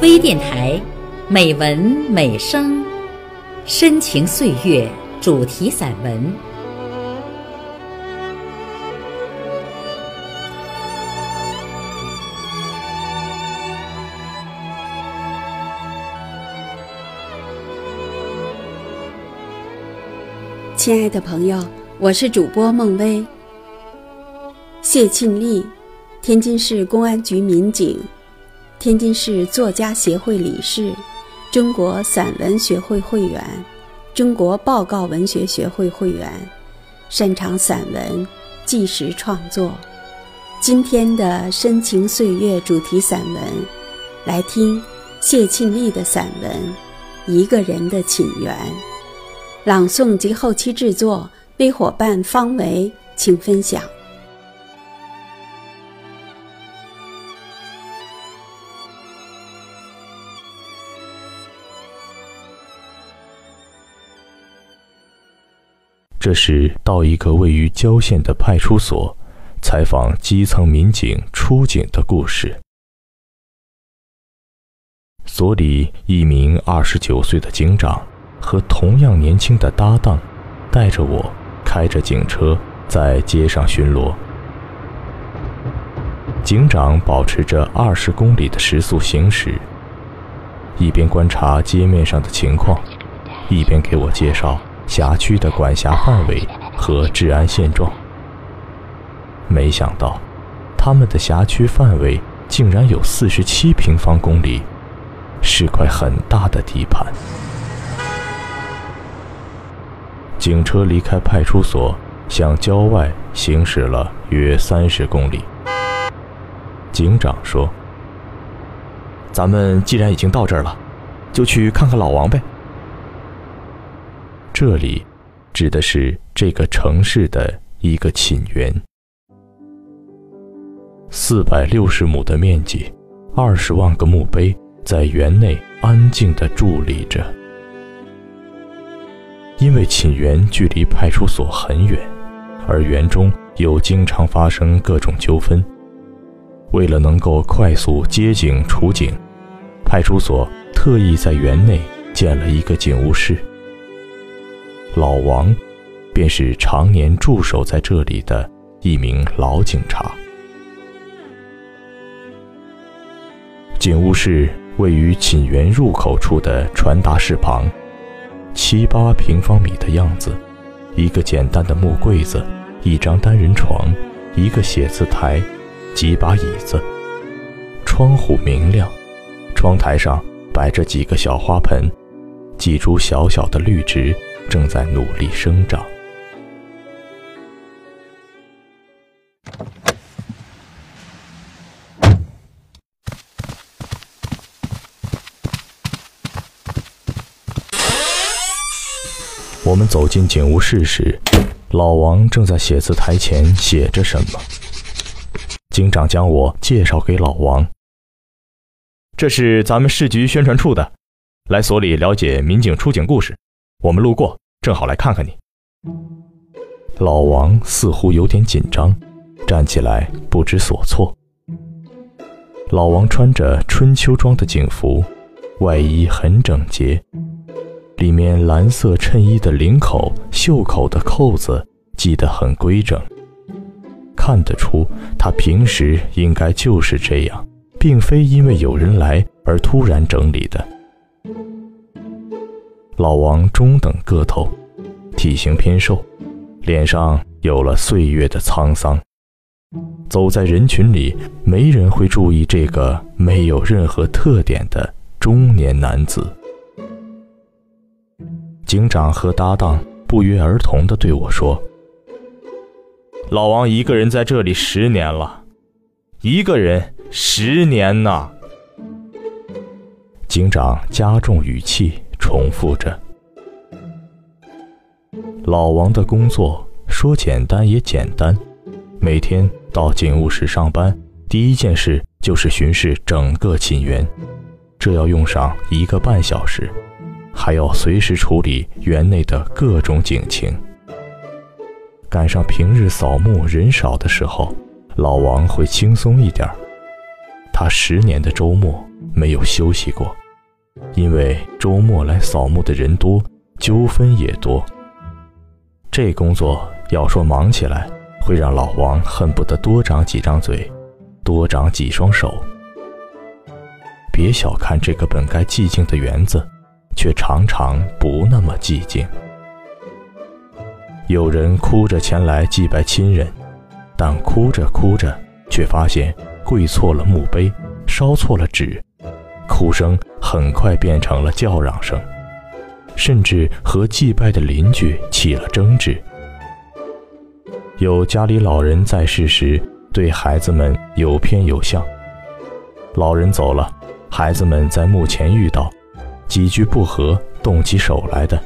微电台，美文美声，深情岁月主题散文。亲爱的朋友，我是主播孟薇。谢庆丽，天津市公安局民警。天津市作家协会理事，中国散文学会会员，中国报告文学学会会员，擅长散文、纪实创作。今天的深情岁月主题散文，来听谢庆丽的散文《一个人的寝缘》。朗诵及后期制作，微伙伴方维，请分享。这时，到一个位于郊县的派出所，采访基层民警出警的故事。所里一名二十九岁的警长和同样年轻的搭档，带着我开着警车在街上巡逻。警长保持着二十公里的时速行驶，一边观察街面上的情况，一边给我介绍。辖区的管辖范围和治安现状。没想到，他们的辖区范围竟然有四十七平方公里，是块很大的地盘。警车离开派出所，向郊外行驶了约三十公里。警长说：“咱们既然已经到这儿了，就去看看老王呗。”这里指的是这个城市的一个寝园，四百六十亩的面积，二十万个墓碑在园内安静地伫立着。因为寝园距离派出所很远，而园中又经常发生各种纠纷，为了能够快速接警处警，派出所特意在园内建了一个警务室。老王，便是常年驻守在这里的一名老警察。警务室位于寝园入口处的传达室旁，七八平方米的样子，一个简单的木柜子，一张单人床，一个写字台，几把椅子。窗户明亮，窗台上摆着几个小花盆，几株小小的绿植。正在努力生长。我们走进警务室时，老王正在写字台前写着什么。警长将我介绍给老王：“这是咱们市局宣传处的，来所里了解民警出警故事。”我们路过，正好来看看你。老王似乎有点紧张，站起来不知所措。老王穿着春秋装的警服，外衣很整洁，里面蓝色衬衣的领口、袖口的扣子系得很规整，看得出他平时应该就是这样，并非因为有人来而突然整理的。老王中等个头，体型偏瘦，脸上有了岁月的沧桑。走在人群里，没人会注意这个没有任何特点的中年男子。警长和搭档不约而同地对我说：“老王一个人在这里十年了，一个人十年呐。”警长加重语气。重复着。老王的工作说简单也简单，每天到警务室上班，第一件事就是巡视整个寝园，这要用上一个半小时，还要随时处理园内的各种警情。赶上平日扫墓人少的时候，老王会轻松一点他十年的周末没有休息过，因为周末来扫墓的人多，纠纷也多。这工作要说忙起来，会让老王恨不得多长几张嘴，多长几双手。别小看这个本该寂静的园子，却常常不那么寂静。有人哭着前来祭拜亲人，但哭着哭着，却发现跪错了墓碑，烧错了纸，哭声很快变成了叫嚷声，甚至和祭拜的邻居起了争执。有家里老人在世时，对孩子们有偏有向。老人走了，孩子们在墓前遇到，几句不和，动起手来的。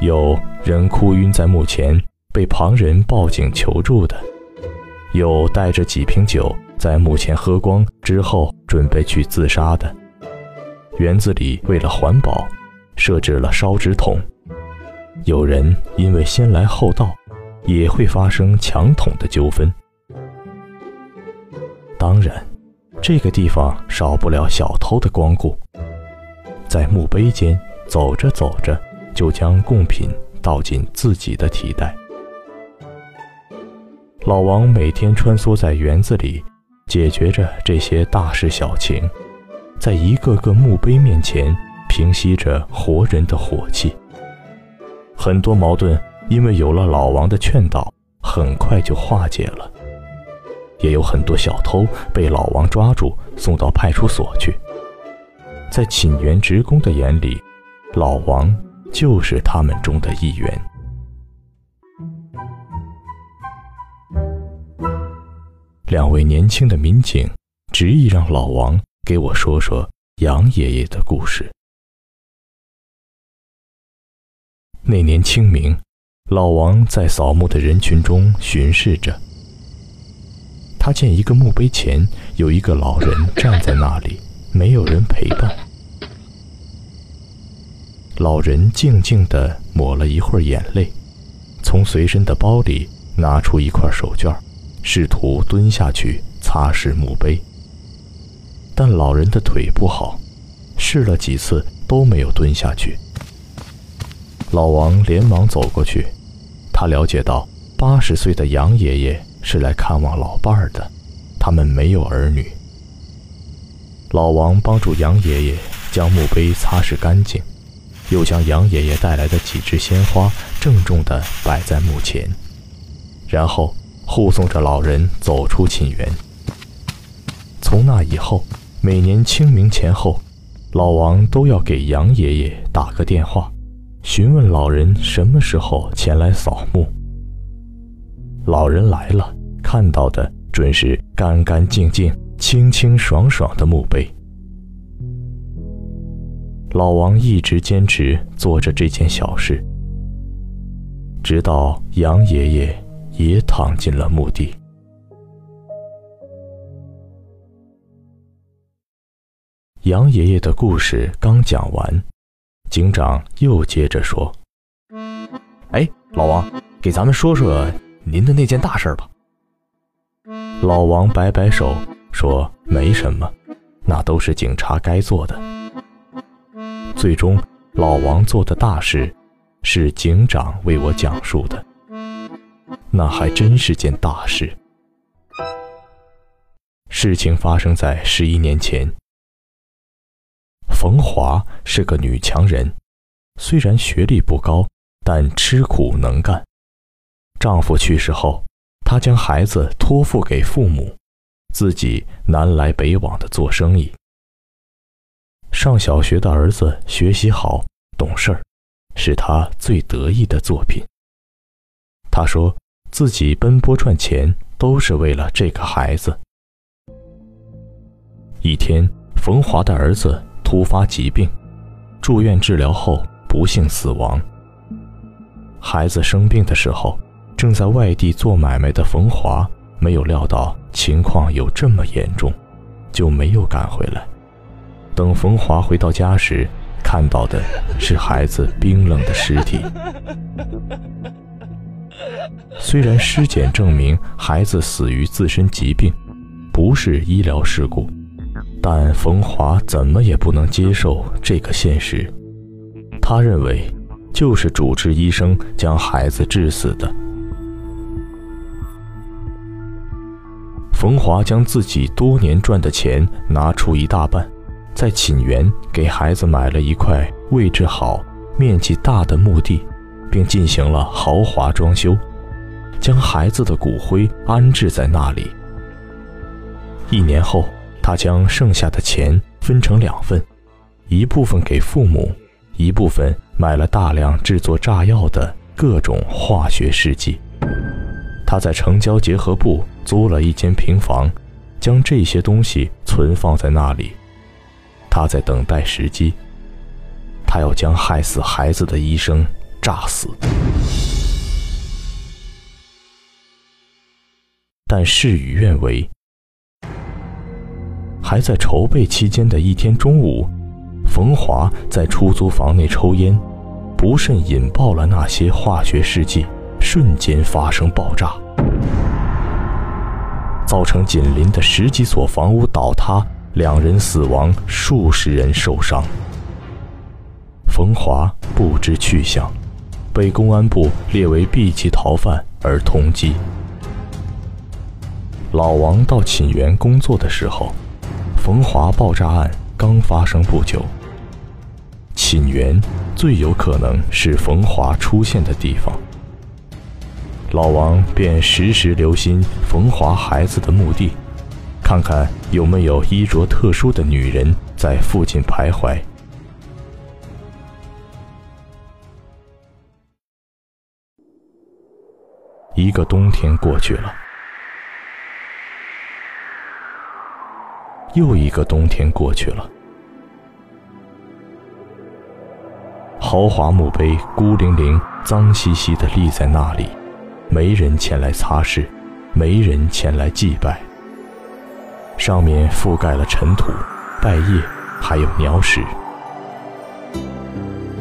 有人哭晕在墓前，被旁人报警求助的；有带着几瓶酒在墓前喝光之后准备去自杀的。园子里为了环保，设置了烧纸桶。有人因为先来后到，也会发生抢桶的纠纷。当然，这个地方少不了小偷的光顾。在墓碑间走着走着。就将贡品倒进自己的提袋。老王每天穿梭在园子里，解决着这些大事小情，在一个个墓碑面前平息着活人的火气。很多矛盾因为有了老王的劝导，很快就化解了。也有很多小偷被老王抓住，送到派出所去。在寝园职工的眼里，老王。就是他们中的一员。两位年轻的民警执意让老王给我说说杨爷爷的故事。那年清明，老王在扫墓的人群中巡视着，他见一个墓碑前有一个老人站在那里，没有人陪伴。老人静静地抹了一会儿眼泪，从随身的包里拿出一块手绢，试图蹲下去擦拭墓碑。但老人的腿不好，试了几次都没有蹲下去。老王连忙走过去，他了解到八十岁的杨爷爷是来看望老伴儿的，他们没有儿女。老王帮助杨爷爷将墓碑擦拭干净。又将杨爷爷带来的几枝鲜花郑重地摆在墓前，然后护送着老人走出寝园。从那以后，每年清明前后，老王都要给杨爷爷打个电话，询问老人什么时候前来扫墓。老人来了，看到的准是干干净净、清清爽爽的墓碑。老王一直坚持做着这件小事，直到杨爷爷也躺进了墓地。杨爷爷的故事刚讲完，警长又接着说：“哎，老王，给咱们说说您的那件大事吧。”老王摆摆手说：“没什么，那都是警察该做的。”最终，老王做的大事，是警长为我讲述的。那还真是件大事。事情发生在十一年前。冯华是个女强人，虽然学历不高，但吃苦能干。丈夫去世后，她将孩子托付给父母，自己南来北往的做生意。上小学的儿子学习好、懂事儿，是他最得意的作品。他说自己奔波赚钱都是为了这个孩子。一天，冯华的儿子突发疾病，住院治疗后不幸死亡。孩子生病的时候，正在外地做买卖的冯华没有料到情况有这么严重，就没有赶回来。等冯华回到家时，看到的是孩子冰冷的尸体。虽然尸检证明孩子死于自身疾病，不是医疗事故，但冯华怎么也不能接受这个现实。他认为，就是主治医生将孩子致死的。冯华将自己多年赚的钱拿出一大半，在寝园给孩子买了一块位置好、面积大的墓地，并进行了豪华装修，将孩子的骨灰安置在那里。一年后。他将剩下的钱分成两份，一部分给父母，一部分买了大量制作炸药的各种化学试剂。他在城郊结合部租了一间平房，将这些东西存放在那里。他在等待时机，他要将害死孩子的医生炸死。但事与愿违。还在筹备期间的一天中午，冯华在出租房内抽烟，不慎引爆了那些化学试剂，瞬间发生爆炸，造成紧邻的十几所房屋倒塌，两人死亡，数十人受伤。冯华不知去向，被公安部列为 B 级逃犯而通缉。老王到寝园工作的时候。冯华爆炸案刚发生不久，寝园最有可能是冯华出现的地方。老王便时时留心冯华孩子的墓地，看看有没有衣着特殊的女人在附近徘徊。一个冬天过去了。又一个冬天过去了，豪华墓碑孤零零、脏兮兮地立在那里，没人前来擦拭，没人前来祭拜。上面覆盖了尘土、败叶，还有鸟屎。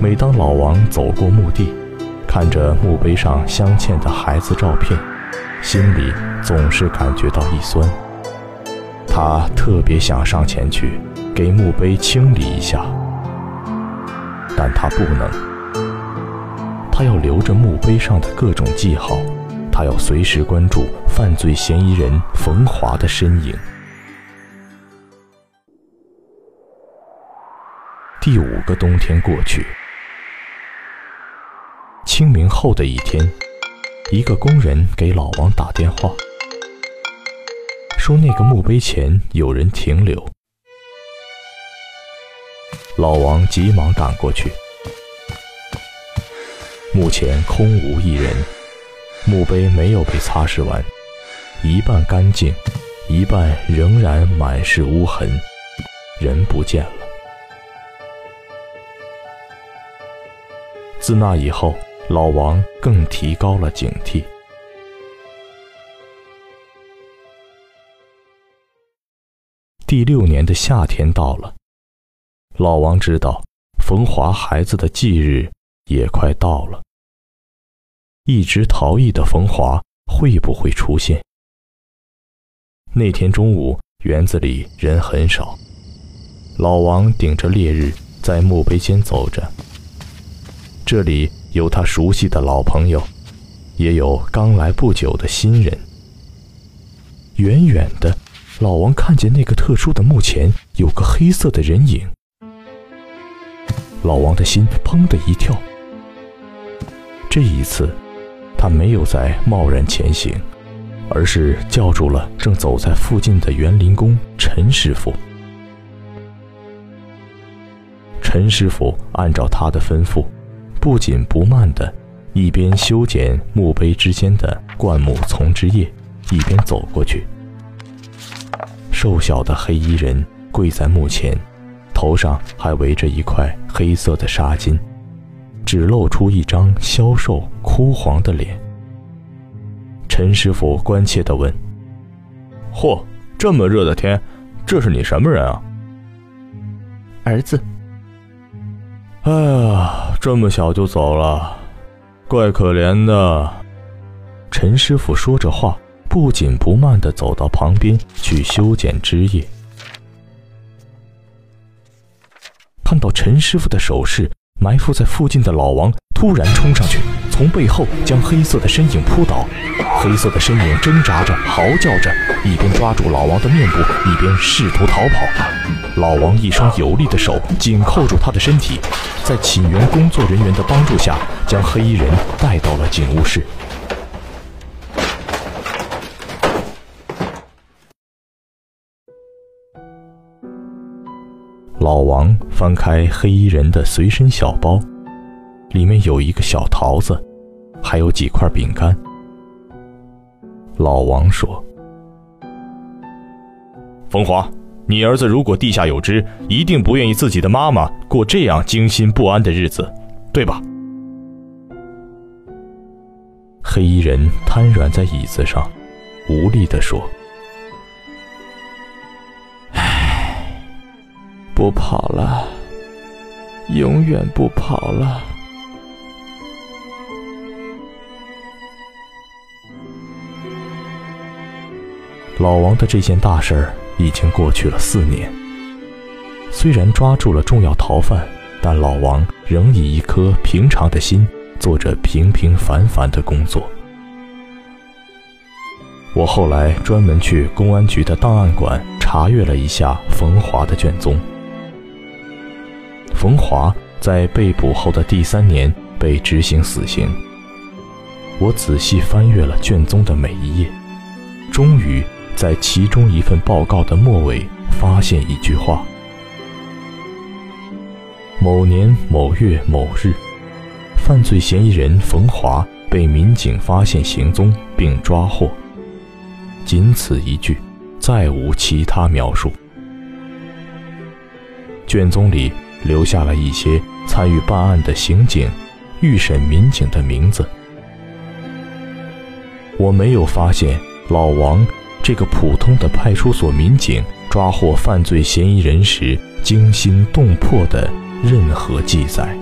每当老王走过墓地，看着墓碑上镶嵌的孩子照片，心里总是感觉到一酸。他特别想上前去给墓碑清理一下，但他不能。他要留着墓碑上的各种记号，他要随时关注犯罪嫌疑人冯华的身影。第五个冬天过去，清明后的一天，一个工人给老王打电话。说那个墓碑前有人停留，老王急忙赶过去。墓前空无一人，墓碑没有被擦拭完，一半干净，一半仍然满是污痕，人不见了。自那以后，老王更提高了警惕。第六年的夏天到了，老王知道冯华孩子的忌日也快到了。一直逃逸的冯华会不会出现？那天中午，园子里人很少，老王顶着烈日在墓碑间走着。这里有他熟悉的老朋友，也有刚来不久的新人。远远的。老王看见那个特殊的墓前有个黑色的人影，老王的心砰的一跳。这一次，他没有再贸然前行，而是叫住了正走在附近的园林工陈师傅。陈师傅按照他的吩咐，不紧不慢的一边修剪墓碑之间的灌木丛枝叶，一边走过去。瘦小的黑衣人跪在墓前，头上还围着一块黑色的纱巾，只露出一张消瘦枯黄的脸。陈师傅关切地问：“嚯，这么热的天，这是你什么人啊？”儿子。哎呀，这么小就走了，怪可怜的。陈师傅说着话。不紧不慢地走到旁边去修剪枝叶。看到陈师傅的手势，埋伏在附近的老王突然冲上去，从背后将黑色的身影扑倒。黑色的身影挣扎着，嚎叫着，一边抓住老王的面部，一边试图逃跑。老王一双有力的手紧扣住他的身体，在请援工作人员的帮助下，将黑衣人带到了警务室。老王翻开黑衣人的随身小包，里面有一个小桃子，还有几块饼干。老王说：“风华，你儿子如果地下有知，一定不愿意自己的妈妈过这样惊心不安的日子，对吧？”黑衣人瘫软在椅子上，无力地说。不跑了，永远不跑了。老王的这件大事儿已经过去了四年。虽然抓住了重要逃犯，但老王仍以一颗平常的心做着平平凡凡的工作。我后来专门去公安局的档案馆查阅了一下冯华的卷宗。冯华在被捕后的第三年被执行死刑。我仔细翻阅了卷宗的每一页，终于在其中一份报告的末尾发现一句话：某年某月某日，犯罪嫌疑人冯华被民警发现行踪并抓获。仅此一句，再无其他描述。卷宗里。留下了一些参与办案的刑警、预审民警的名字。我没有发现老王这个普通的派出所民警抓获犯罪嫌疑人时惊心动魄的任何记载。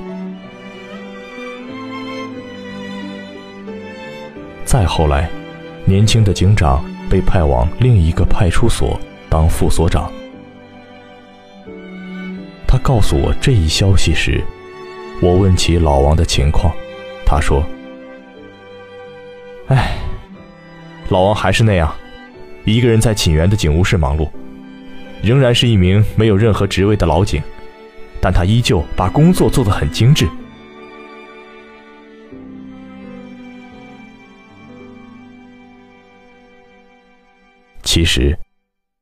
再后来，年轻的警长被派往另一个派出所当副所长。他告诉我这一消息时，我问起老王的情况，他说：“哎，老王还是那样，一个人在请援的警务室忙碌，仍然是一名没有任何职位的老警，但他依旧把工作做得很精致。”其实，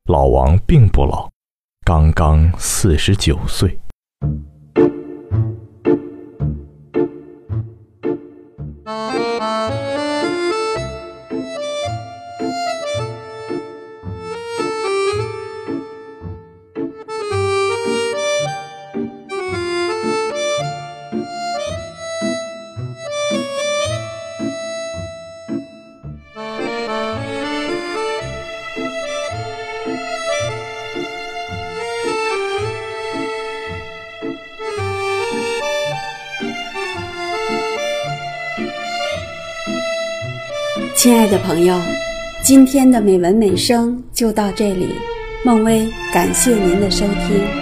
老王并不老。刚刚四十九岁。亲爱的朋友，今天的美文美声就到这里。孟薇，感谢您的收听。